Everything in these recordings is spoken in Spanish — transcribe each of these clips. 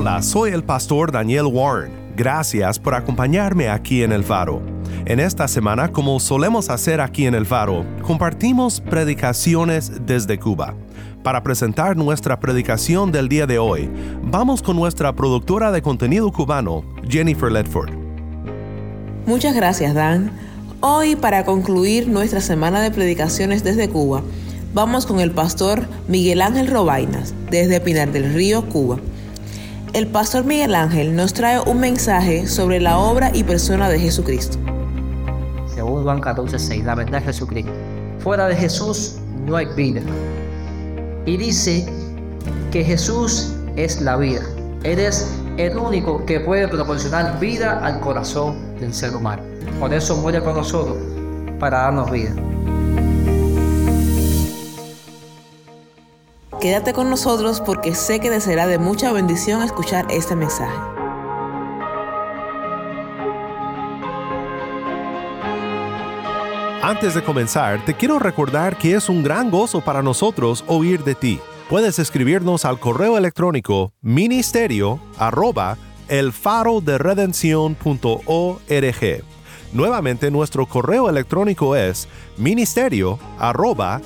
Hola, soy el pastor Daniel Warren. Gracias por acompañarme aquí en El Faro. En esta semana, como solemos hacer aquí en El Faro, compartimos predicaciones desde Cuba. Para presentar nuestra predicación del día de hoy, vamos con nuestra productora de contenido cubano, Jennifer Ledford. Muchas gracias, Dan. Hoy, para concluir nuestra semana de predicaciones desde Cuba, vamos con el pastor Miguel Ángel Robainas, desde Pinar del Río, Cuba. El pastor Miguel Ángel nos trae un mensaje sobre la obra y persona de Jesucristo. Según Juan 14:6, la verdad es Jesucristo. Fuera de Jesús no hay vida. Y dice que Jesús es la vida. Él es el único que puede proporcionar vida al corazón del ser humano. Por eso muere con nosotros, para darnos vida. Quédate con nosotros porque sé que te será de mucha bendición escuchar este mensaje. Antes de comenzar, te quiero recordar que es un gran gozo para nosotros oír de ti. Puedes escribirnos al correo electrónico ministerio arroba elfaroderedención.org. Nuevamente nuestro correo electrónico es ministerio arroba.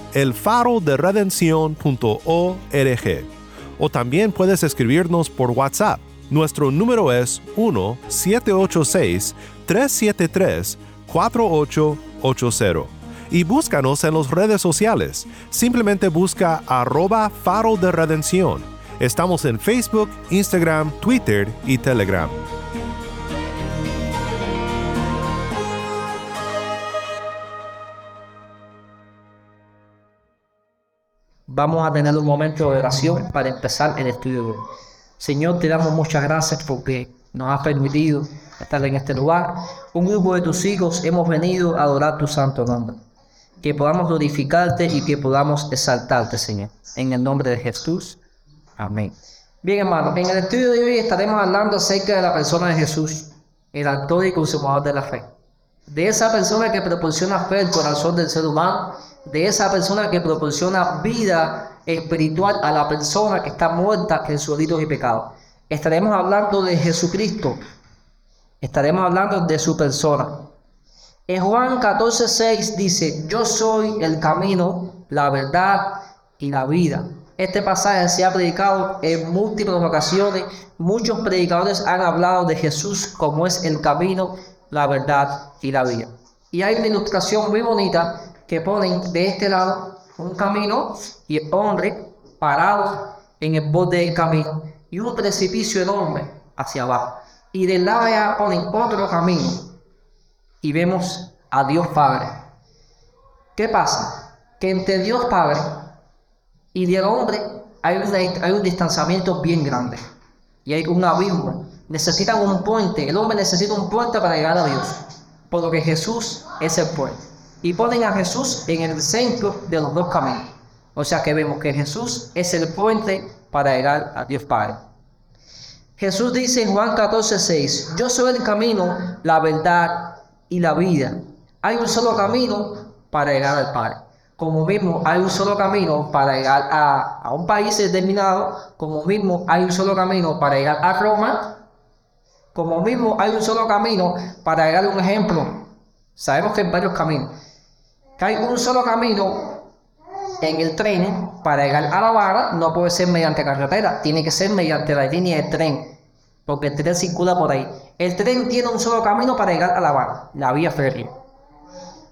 O también puedes escribirnos por WhatsApp. Nuestro número es 1-786-373-4880. Y búscanos en las redes sociales. Simplemente busca arroba faro de redención. Estamos en Facebook, Instagram, Twitter y Telegram. Vamos a tener un momento de oración para empezar el estudio. Señor, te damos muchas gracias porque nos has permitido estar en este lugar. Un grupo de tus hijos hemos venido a adorar tu santo nombre. Que podamos glorificarte y que podamos exaltarte, Señor. En el nombre de Jesús. Amén. Bien, hermanos, en el estudio de hoy estaremos hablando acerca de la persona de Jesús, el autor y consumador de la fe. De esa persona que proporciona fe al corazón del ser humano, de esa persona que proporciona vida espiritual a la persona que está muerta en sus delitos y pecados. Estaremos hablando de Jesucristo. Estaremos hablando de su persona. En Juan 14:6 dice, yo soy el camino, la verdad y la vida. Este pasaje se ha predicado en múltiples ocasiones. Muchos predicadores han hablado de Jesús como es el camino, la verdad y la vida. Y hay una ilustración muy bonita que ponen de este lado un camino y el hombre parado en el borde del camino y un precipicio enorme hacia abajo. Y del lado de allá ponen otro camino y vemos a Dios Padre. ¿Qué pasa? Que entre Dios Padre y del hombre hay un, hay un distanciamiento bien grande y hay un abismo. Necesitan un puente, el hombre necesita un puente para llegar a Dios, por lo que Jesús es el puente. Y ponen a Jesús en el centro de los dos caminos. O sea que vemos que Jesús es el puente para llegar a Dios Padre. Jesús dice en Juan 14, 6, yo soy el camino, la verdad y la vida. Hay un solo camino para llegar al Padre. Como mismo hay un solo camino para llegar a, a un país determinado, como mismo hay un solo camino para llegar a Roma, como mismo hay un solo camino para a un ejemplo. Sabemos que hay varios caminos. Que hay un solo camino en el tren para llegar a La Habana, no puede ser mediante carretera, tiene que ser mediante la línea de tren, porque el tren circula por ahí. El tren tiene un solo camino para llegar a La Habana, la vía férrea.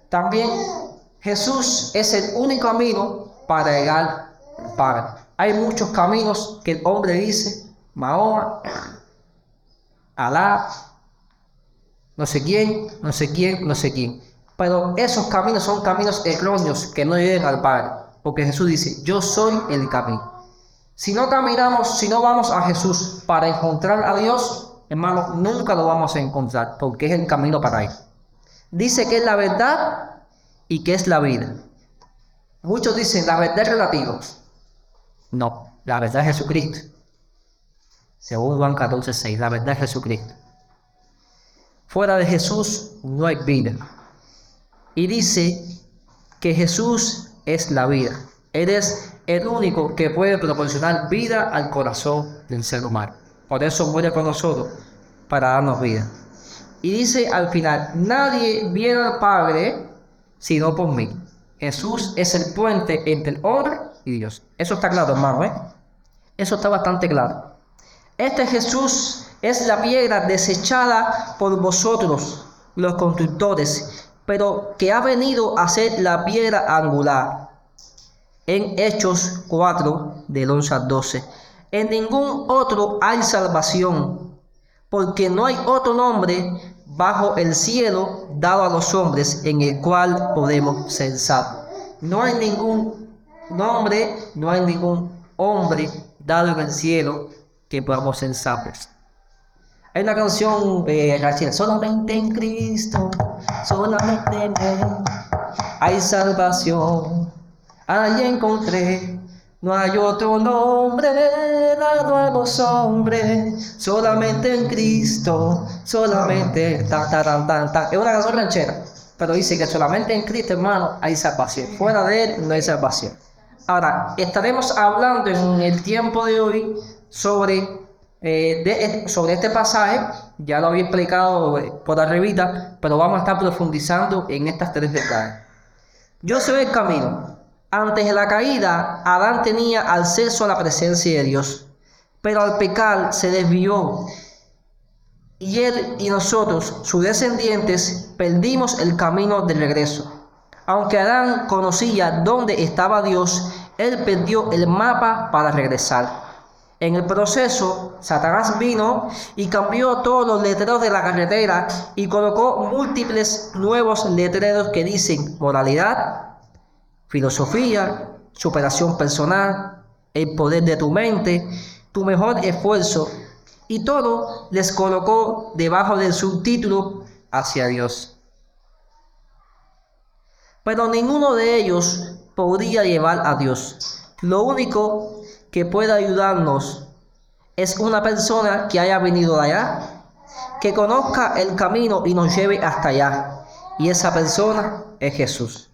También Jesús es el único camino para llegar al Padre. Hay muchos caminos que el hombre dice, Mahoma, Alá, no sé quién, no sé quién, no sé quién. Pero esos caminos son caminos erróneos que no llegan al Padre. Porque Jesús dice, yo soy el camino. Si no caminamos, si no vamos a Jesús para encontrar a Dios, hermano, nunca lo vamos a encontrar, porque es el camino para Él. Dice que es la verdad y que es la vida. Muchos dicen, la verdad es relativa. No, la verdad es Jesucristo. Según Juan 14, 6, la verdad es Jesucristo. Fuera de Jesús no hay vida. Y dice que Jesús es la vida. Él es el único que puede proporcionar vida al corazón del ser humano. Por eso muere con nosotros, para darnos vida. Y dice al final, nadie viene al Padre sino por mí. Jesús es el puente entre el hombre y Dios. Eso está claro, hermano, ¿eh? Eso está bastante claro. Este Jesús es la piedra desechada por vosotros, los constructores, pero que ha venido a ser la piedra angular. En Hechos 4, del 11 al 12. En ningún otro hay salvación, porque no hay otro nombre bajo el cielo dado a los hombres en el cual podemos ser salvos. No hay ningún nombre, no hay ningún hombre dado en el cielo que ser salvos. Hay una canción de eh, solamente en Cristo, solamente en Él hay salvación. Allí encontré no hay otro nombre dado a los hombres, solamente en Cristo, solamente tan, tan, tan. Es una canción ranchera, pero dice que solamente en Cristo, hermano, hay salvación. Fuera de Él no hay salvación. Ahora, estaremos hablando en el tiempo de hoy sobre, eh, de, sobre este pasaje. Ya lo había explicado eh, por arribita, pero vamos a estar profundizando en estas tres detalles. Yo soy el camino. Antes de la caída, Adán tenía acceso a la presencia de Dios, pero al pecar se desvió. Y él y nosotros, sus descendientes, perdimos el camino de regreso. Aunque Adán conocía dónde estaba Dios, él perdió el mapa para regresar. En el proceso, Satanás vino y cambió todos los letreros de la carretera y colocó múltiples nuevos letreros que dicen moralidad, filosofía, superación personal, el poder de tu mente, tu mejor esfuerzo, y todo les colocó debajo del subtítulo hacia Dios. Pero ninguno de ellos podría llevar a Dios. Lo único que puede ayudarnos es una persona que haya venido de allá, que conozca el camino y nos lleve hasta allá. Y esa persona es Jesús.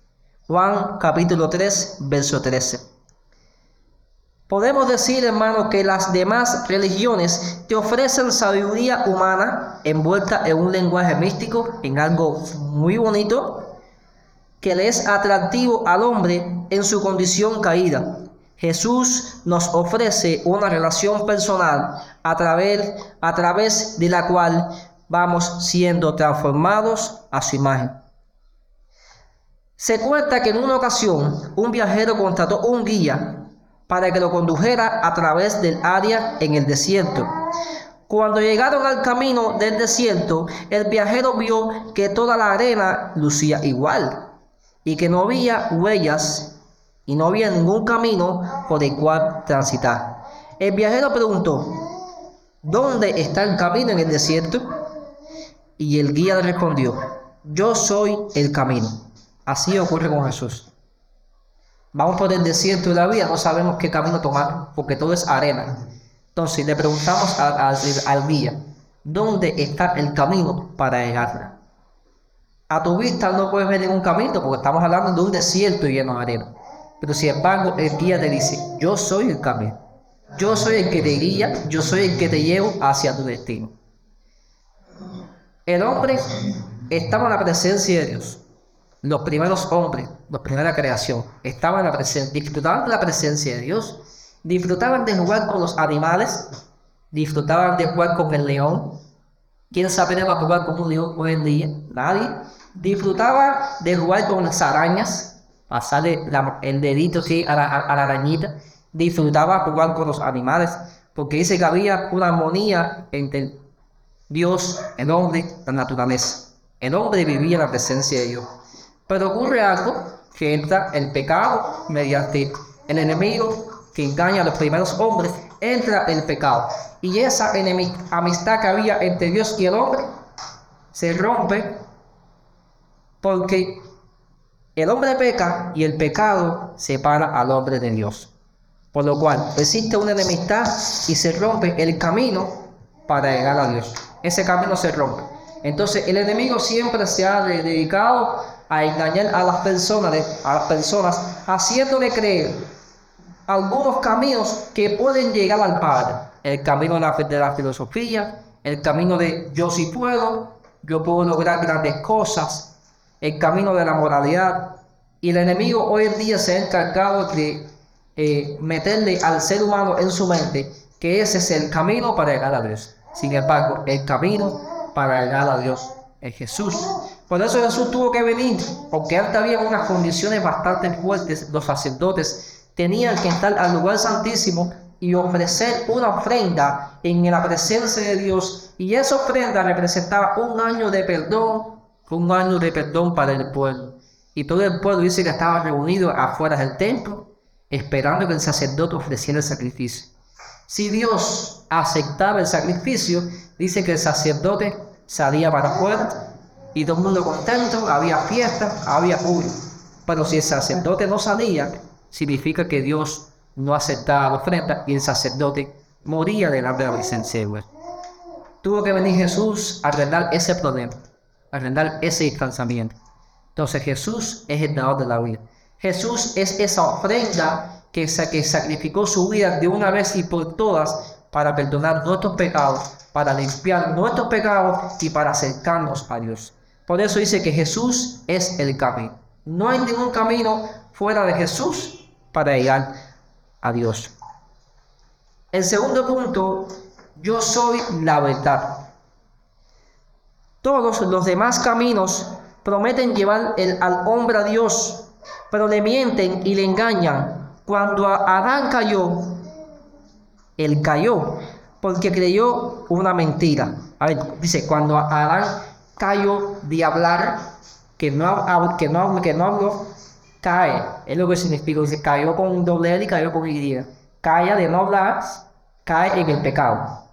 Juan capítulo 3, verso 13. Podemos decir, hermano, que las demás religiones te ofrecen sabiduría humana envuelta en un lenguaje místico, en algo muy bonito, que le es atractivo al hombre en su condición caída. Jesús nos ofrece una relación personal a través, a través de la cual vamos siendo transformados a su imagen. Se cuenta que en una ocasión un viajero contrató un guía para que lo condujera a través del área en el desierto. Cuando llegaron al camino del desierto, el viajero vio que toda la arena lucía igual y que no había huellas y no había ningún camino por el cual transitar. El viajero preguntó, ¿dónde está el camino en el desierto? Y el guía le respondió, yo soy el camino. Así ocurre con Jesús. Vamos por el desierto de la vida, no sabemos qué camino tomar, porque todo es arena. Entonces le preguntamos al guía, ¿dónde está el camino para llegar? A tu vista no puedes ver ningún camino, porque estamos hablando de un desierto lleno de arena. Pero sin embargo, el guía te dice, yo soy el camino. Yo soy el que te guía, yo soy el que te llevo hacia tu destino. El hombre estaba en la presencia de Dios los primeros hombres, la primera creación, estaban en la presencia, disfrutaban de la presencia de Dios, disfrutaban de jugar con los animales, disfrutaban de jugar con el león. ¿Quién sabe va a jugar con un león hoy en día? Nadie. Disfrutaban de jugar con las arañas, pasarle el dedito a la, a la arañita. Disfrutaba jugar con los animales, porque dice que había una armonía entre Dios, el hombre, la naturaleza. El hombre vivía en la presencia de Dios. Pero ocurre algo que entra el pecado mediante el enemigo que engaña a los primeros hombres, entra el pecado. Y esa amistad que había entre Dios y el hombre se rompe porque el hombre peca y el pecado separa al hombre de Dios. Por lo cual existe una enemistad y se rompe el camino para llegar a Dios. Ese camino se rompe. Entonces el enemigo siempre se ha dedicado a engañar a las personas, a las personas, haciéndole creer algunos caminos que pueden llegar al Padre. El camino de la, de la filosofía, el camino de yo sí puedo, yo puedo lograr grandes cosas, el camino de la moralidad. Y el enemigo hoy en día se ha encargado de eh, meterle al ser humano en su mente que ese es el camino para llegar a Dios. Sin embargo, el camino para llegar a Dios es Jesús. Por eso Jesús tuvo que venir, porque antes había unas condiciones bastante fuertes. Los sacerdotes tenían que estar al lugar santísimo y ofrecer una ofrenda en la presencia de Dios. Y esa ofrenda representaba un año de perdón, un año de perdón para el pueblo. Y todo el pueblo dice que estaba reunido afuera del templo, esperando que el sacerdote ofreciera el sacrificio. Si Dios aceptaba el sacrificio, dice que el sacerdote salía para afuera y todo el mundo contento, había fiesta, había júbilo. Pero si el sacerdote no salía, significa que Dios no aceptaba la ofrenda y el sacerdote moría delante de la presencia de. Tuvo que venir Jesús a arreglar ese problema, a arreglar ese distanciamiento. Entonces Jesús es el dador de la vida. Jesús es esa ofrenda que, que sacrificó su vida de una vez y por todas para perdonar nuestros pecados, para limpiar nuestros pecados y para acercarnos a Dios. Por eso dice que Jesús es el camino. No hay ningún camino fuera de Jesús para llegar a Dios. El segundo punto, yo soy la verdad. Todos los demás caminos prometen llevar el, al hombre a Dios, pero le mienten y le engañan. Cuando Adán cayó, él cayó porque creyó una mentira. A ver, dice, cuando Adán cayó de hablar, que no, que no, que no habló, cae. Es lo que significa. Dice, cayó con doble L y cayó con Y. Cae de no hablar, cae en el pecado.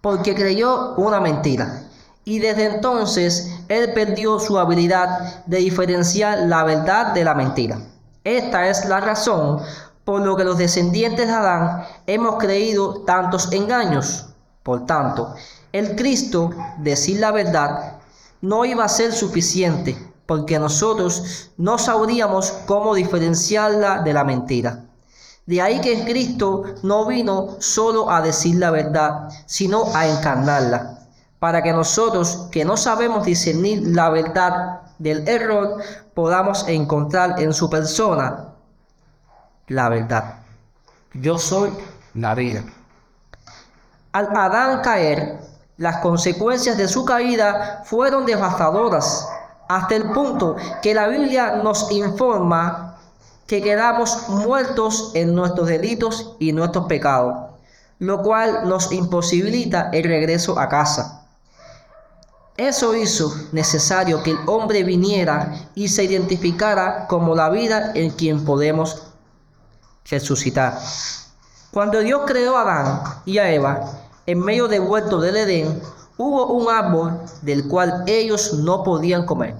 Porque creyó una mentira. Y desde entonces él perdió su habilidad de diferenciar la verdad de la mentira. Esta es la razón por lo que los descendientes de Adán hemos creído tantos engaños. Por tanto, el Cristo, decir la verdad, no iba a ser suficiente, porque nosotros no sabríamos cómo diferenciarla de la mentira. De ahí que Cristo no vino solo a decir la verdad, sino a encarnarla, para que nosotros que no sabemos discernir la verdad del error, podamos encontrar en su persona la verdad. Yo soy la vida. Al Adán caer, las consecuencias de su caída fueron devastadoras, hasta el punto que la Biblia nos informa que quedamos muertos en nuestros delitos y nuestros pecados, lo cual nos imposibilita el regreso a casa. Eso hizo necesario que el hombre viniera y se identificara como la vida en quien podemos resucitar. Cuando Dios creó a Adán y a Eva, en medio del huerto del Edén, hubo un árbol del cual ellos no podían comer.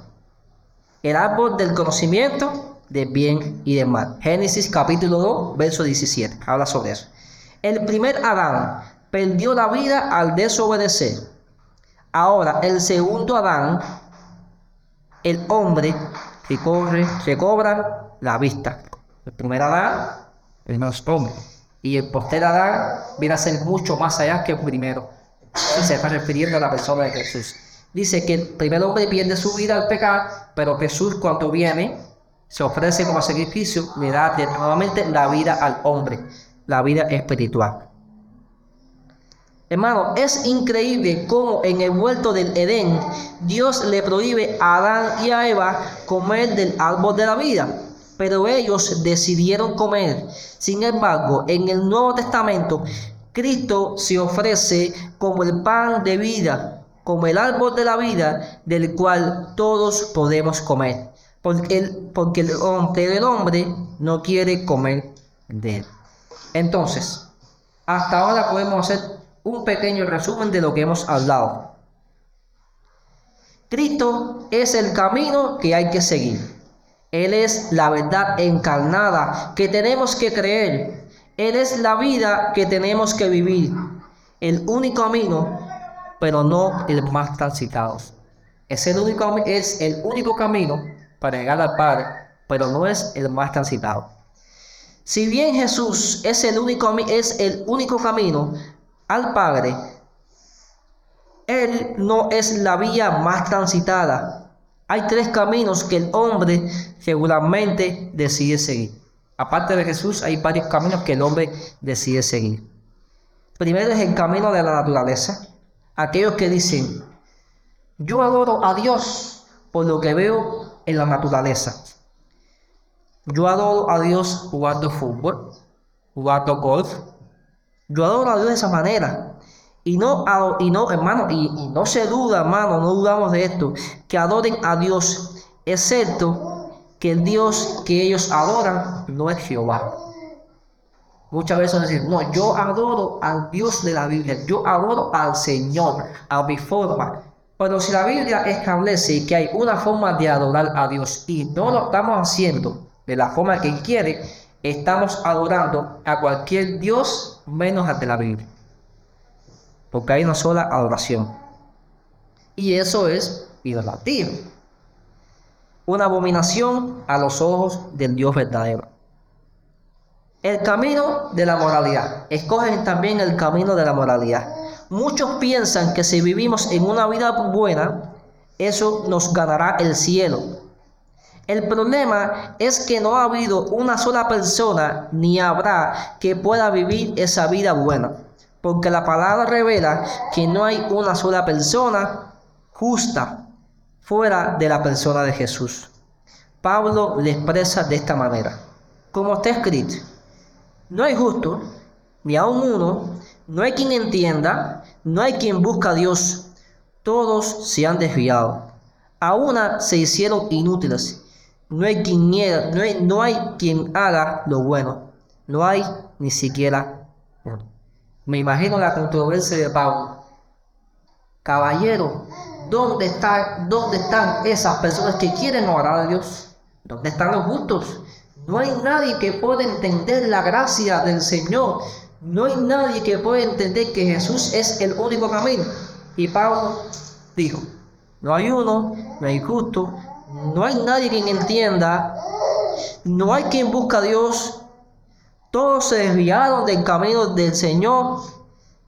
El árbol del conocimiento de bien y de mal. Génesis capítulo 2, verso 17. Habla sobre eso. El primer Adán perdió la vida al desobedecer. Ahora, el segundo Adán, el hombre, recorre, recobra la vista. El primer Adán el más hombre. Y el posterior Adán viene a ser mucho más allá que el primero. se está refiriendo a la persona de Jesús. Dice que el primer hombre pierde su vida al pecar, pero Jesús cuando viene, se ofrece como sacrificio, le da nuevamente la vida al hombre, la vida espiritual. Hermano, es increíble cómo en el huerto del Edén Dios le prohíbe a Adán y a Eva comer del árbol de la vida pero ellos decidieron comer. Sin embargo, en el Nuevo Testamento, Cristo se ofrece como el pan de vida, como el árbol de la vida del cual todos podemos comer. porque el, porque el, hombre- el hombre no quiere comer de él. Entonces, hasta ahora podemos hacer un pequeño resumen de lo que hemos hablado. Cristo es el camino que hay que seguir. Él es la verdad encarnada que tenemos que creer. Él es la vida que tenemos que vivir. El único camino, pero no el más transitado. Es el único, es el único camino para llegar al Padre, pero no es el más transitado. Si bien Jesús es el único, es el único camino al Padre, Él no es la vía más transitada. Hay tres caminos que el hombre regularmente decide seguir. Aparte de Jesús, hay varios caminos que el hombre decide seguir. Primero es el camino de la naturaleza. Aquellos que dicen, yo adoro a Dios por lo que veo en la naturaleza. Yo adoro a Dios jugando fútbol, jugando golf. Yo adoro a Dios de esa manera. Y no, y no hermano, y, no se duda, hermano, no dudamos de esto, que adoren a Dios, excepto que el Dios que ellos adoran no es Jehová. Muchas veces decir, no, yo adoro al Dios de la Biblia, yo adoro al Señor, a mi forma. Pero si la Biblia establece que hay una forma de adorar a Dios y no lo estamos haciendo de la forma que quiere, estamos adorando a cualquier Dios menos de la Biblia. Porque hay una sola adoración. Y eso es idolatría. Una abominación a los ojos del Dios verdadero. El camino de la moralidad. Escogen también el camino de la moralidad. Muchos piensan que si vivimos en una vida buena, eso nos ganará el cielo. El problema es que no ha habido una sola persona ni habrá que pueda vivir esa vida buena. Porque la palabra revela que no hay una sola persona justa fuera de la persona de Jesús. Pablo le expresa de esta manera. Como está escrito, no hay justo, ni aun uno, no hay quien entienda, no hay quien busca a Dios. Todos se han desviado. A una se hicieron inútiles. No hay quien, niega- no hay, no hay quien haga lo bueno. No hay ni siquiera uno. Me imagino la controversia de Pablo. Caballero, ¿dónde, está, ¿dónde están esas personas que quieren orar a Dios? ¿Dónde están los justos? No hay nadie que pueda entender la gracia del Señor. No hay nadie que pueda entender que Jesús es el único camino. Y Pablo dijo, no hay uno, no hay justo, no hay nadie quien entienda, no hay quien busca a Dios. Todos se desviaron del camino del Señor,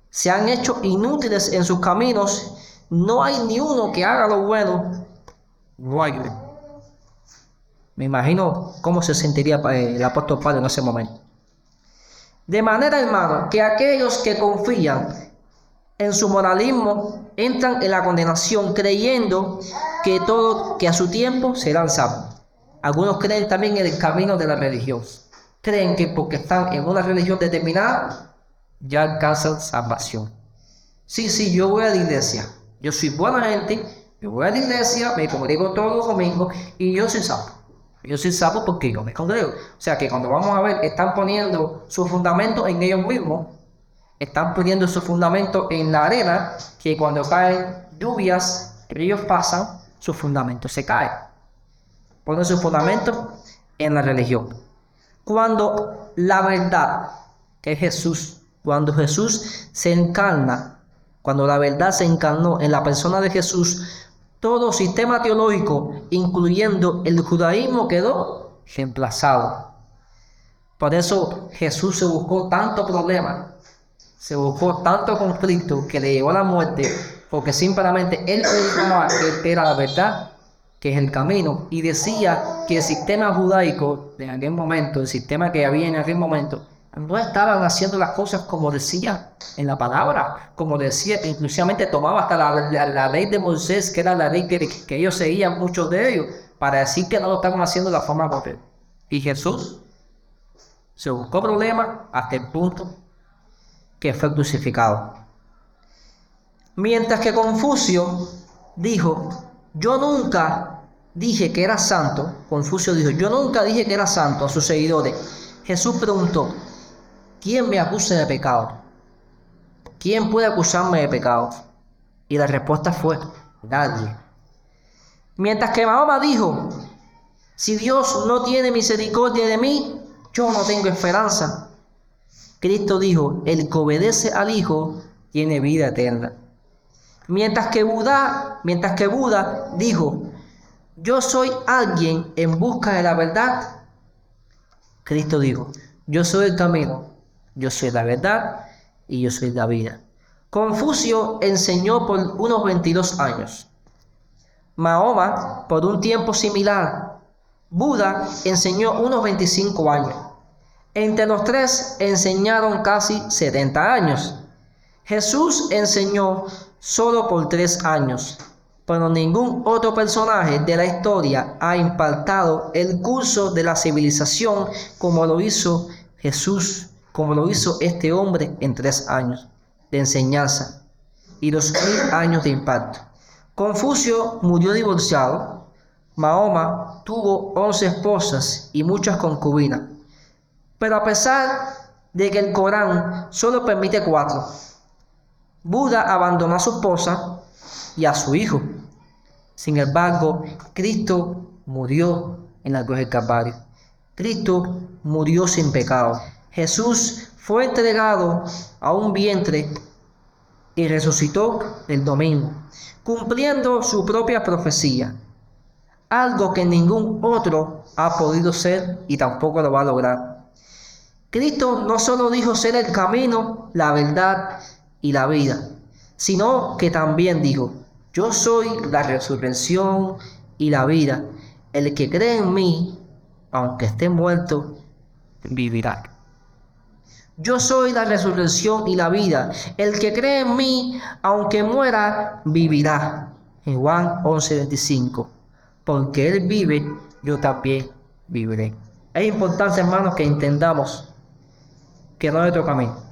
se han hecho inútiles en sus caminos. No hay ni uno que haga lo bueno. Uno. Me imagino cómo se sentiría eh, el apóstol Pablo en ese momento. De manera, hermano, que aquellos que confían en su moralismo entran en la condenación creyendo que todo, que a su tiempo serán salvos. Algunos creen también en el camino de la religión. Creen que porque están en una religión determinada ya alcanzan salvación. Sí, sí, yo voy a la iglesia. Yo soy buena gente. Yo voy a la iglesia, me comunico todos los domingos y yo soy salvo. Yo soy salvo porque yo me congrego. O sea que cuando vamos a ver, están poniendo su fundamento en ellos mismos. Están poniendo su fundamento en la arena, que cuando caen lluvias, ríos pasan, su fundamento se cae. Ponen su fundamento en la religión. Cuando la verdad, que es Jesús, cuando Jesús se encarna, cuando la verdad se encarnó en la persona de Jesús, todo sistema teológico, incluyendo el judaísmo, quedó reemplazado. Por eso Jesús se buscó tanto problema, se buscó tanto conflicto que le llevó a la muerte, porque simplemente él pensaba que era la verdad, que es el camino, y decía que el sistema judaico de aquel momento, el sistema que había en aquel momento, no estaban haciendo las cosas como decía en la palabra, como decía, inclusivamente tomaba hasta la ley de Moisés, que era la ley que, que ellos seguían, muchos de ellos, para decir que no lo estaban haciendo de la forma correcta. Y Jesús se buscó problemas hasta el punto que fue crucificado. Mientras que Confucio dijo, yo nunca dije que era santo, Confucio dijo, yo nunca dije que era santo a sus seguidores. Jesús preguntó, ¿quién me acusa de pecado? ¿Quién puede acusarme de pecado? Y la respuesta fue, nadie. Mientras que Mahoma dijo, si Dios no tiene misericordia de mí, yo no tengo esperanza. Cristo dijo, el que obedece al Hijo tiene vida eterna. Mientras que Buda, mientras que Buda dijo, yo soy alguien en busca de la verdad, Cristo dijo, yo soy el camino, yo soy la verdad y yo soy la vida. Confucio enseñó por unos 22 años. Mahoma por un tiempo similar. Buda enseñó unos 25 años. Entre los tres enseñaron casi 70 años. Jesús enseñó solo por tres años, pero ningún otro personaje de la historia ha impactado el curso de la civilización como lo hizo Jesús, como lo hizo este hombre en tres años de enseñanza y los mil años de impacto. Confucio murió divorciado. Mahoma tuvo once esposas y muchas concubinas. Pero a pesar de que el Corán solo permite cuatro, Buda abandonó a su esposa y a su hijo. Sin embargo, Cristo murió en la cruz del Calvario. Cristo murió sin pecado. Jesús fue entregado a un vientre y resucitó el domingo, cumpliendo su propia profecía, algo que ningún otro ha podido ser y tampoco lo va a lograr. Cristo no solo dijo ser el camino, la verdad y la vida, sino que también dijo, yo soy la resurrección y la vida. El que cree en mí, aunque esté muerto, vivirá. Yo soy la resurrección y la vida. El que cree en mí, aunque muera, vivirá. Juan 11:25. Porque Él vive, yo también viviré. Es importante, hermanos, que entendamos que no hay otro camino.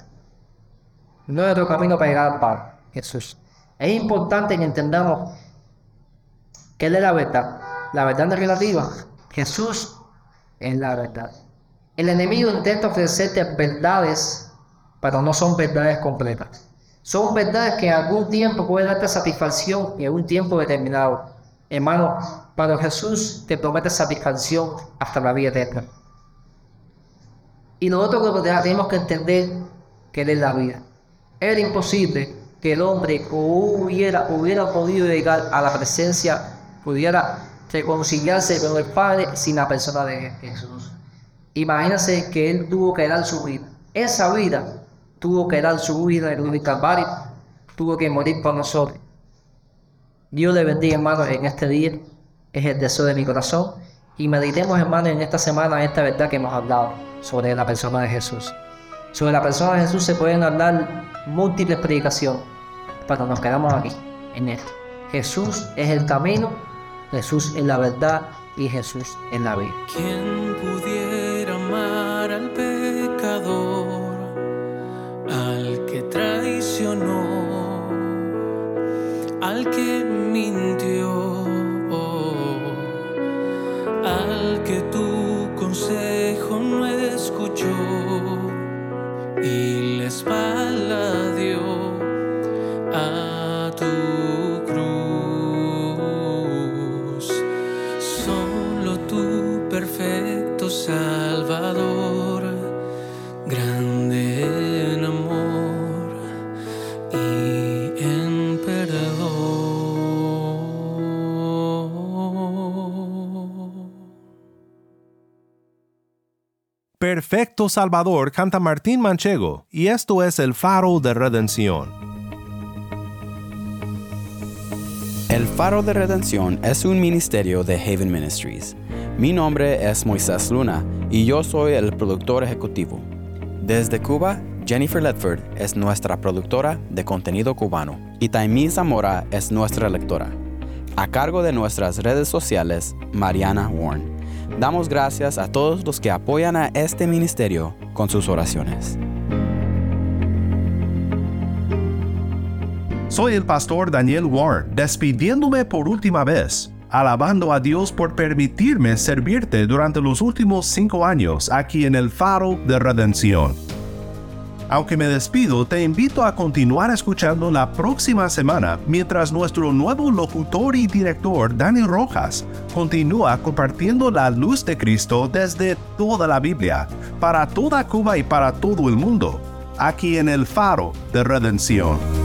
Otro camino para llegar al Padre, Jesús. Es importante que entendamos que Él es la verdad. La verdad no es relativa. Jesús es la verdad. El enemigo intenta ofrecerte verdades, pero no son verdades completas. Son verdades que en algún tiempo pueden darte satisfacción en un tiempo determinado. Hermano, para Jesús te promete satisfacción hasta la vida eterna. Y nosotros tenemos que entender que Él es la vida. Era imposible que el hombre hubiera, hubiera podido llegar a la presencia, pudiera reconciliarse con el Padre sin la persona de Jesús. Imagínense que Él tuvo que dar su vida. Esa vida tuvo que dar su vida en el Calvario, tuvo que morir por nosotros. Dios le bendiga, hermanos, en este día. Es el deseo de mi corazón. Y meditemos, hermanos, en esta semana esta verdad que hemos hablado sobre la persona de Jesús. Sobre la persona de Jesús se pueden hablar múltiples predicaciones, pero nos quedamos aquí, en esto. Jesús es el camino, Jesús es la verdad y Jesús es la vida. Salvador canta Martín Manchego y esto es el faro de redención. El Faro de Redención es un ministerio de Haven Ministries. Mi nombre es Moisés Luna y yo soy el productor ejecutivo. Desde Cuba, Jennifer Ledford es nuestra productora de contenido cubano y Taimí Zamora es nuestra lectora. A cargo de nuestras redes sociales, Mariana Warren. Damos gracias a todos los que apoyan a este ministerio con sus oraciones. Soy el pastor Daniel Warren, despidiéndome por última vez. alabando a Dios por permitirme servirte durante los últimos cinco años aquí en el Faro de Redención. Aunque me despido, te invito a continuar escuchando la próxima semana mientras nuestro nuevo locutor y director, Dani Rojas, continúa compartiendo la luz de Cristo desde toda la Biblia, para toda Cuba y para todo el mundo, aquí en el Faro de Redención.